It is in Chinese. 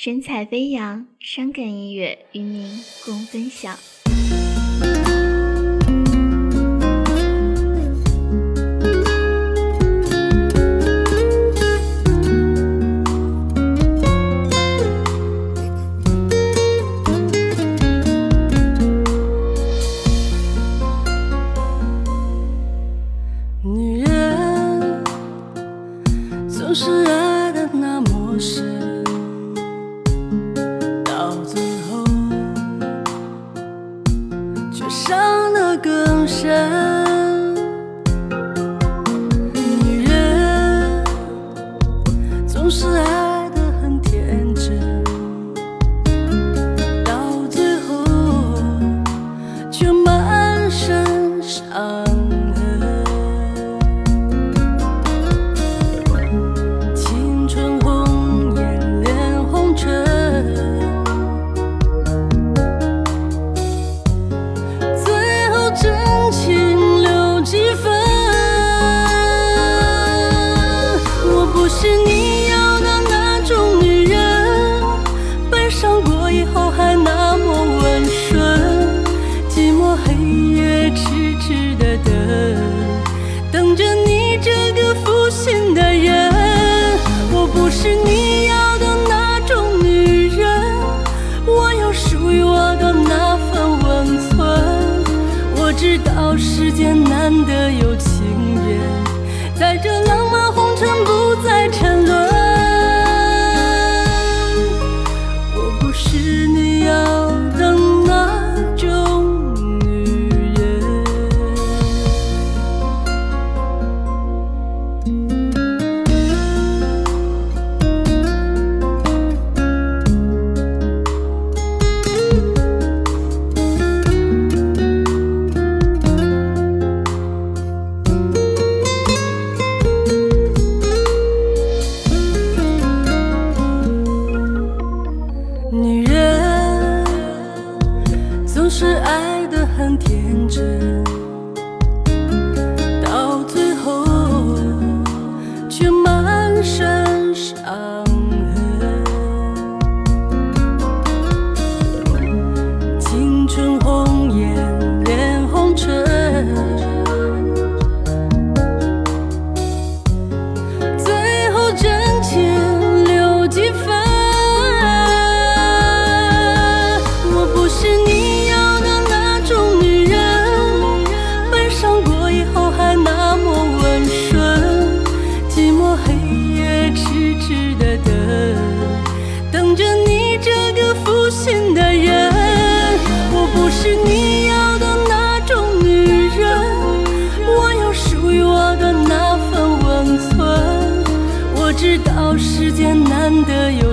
神采飞扬，伤感音乐与您共分享。黑夜痴痴的等。等着你这个负心的人，我不是你要的那种女人，我有属于我的那份温存。我知道世间难得有情人，在这浪漫红尘不再沉是爱的很天真，到最后却满身伤着你这个负心的人。我不是你要的那种女人，我有属于我的那份温存。我知道世间难得有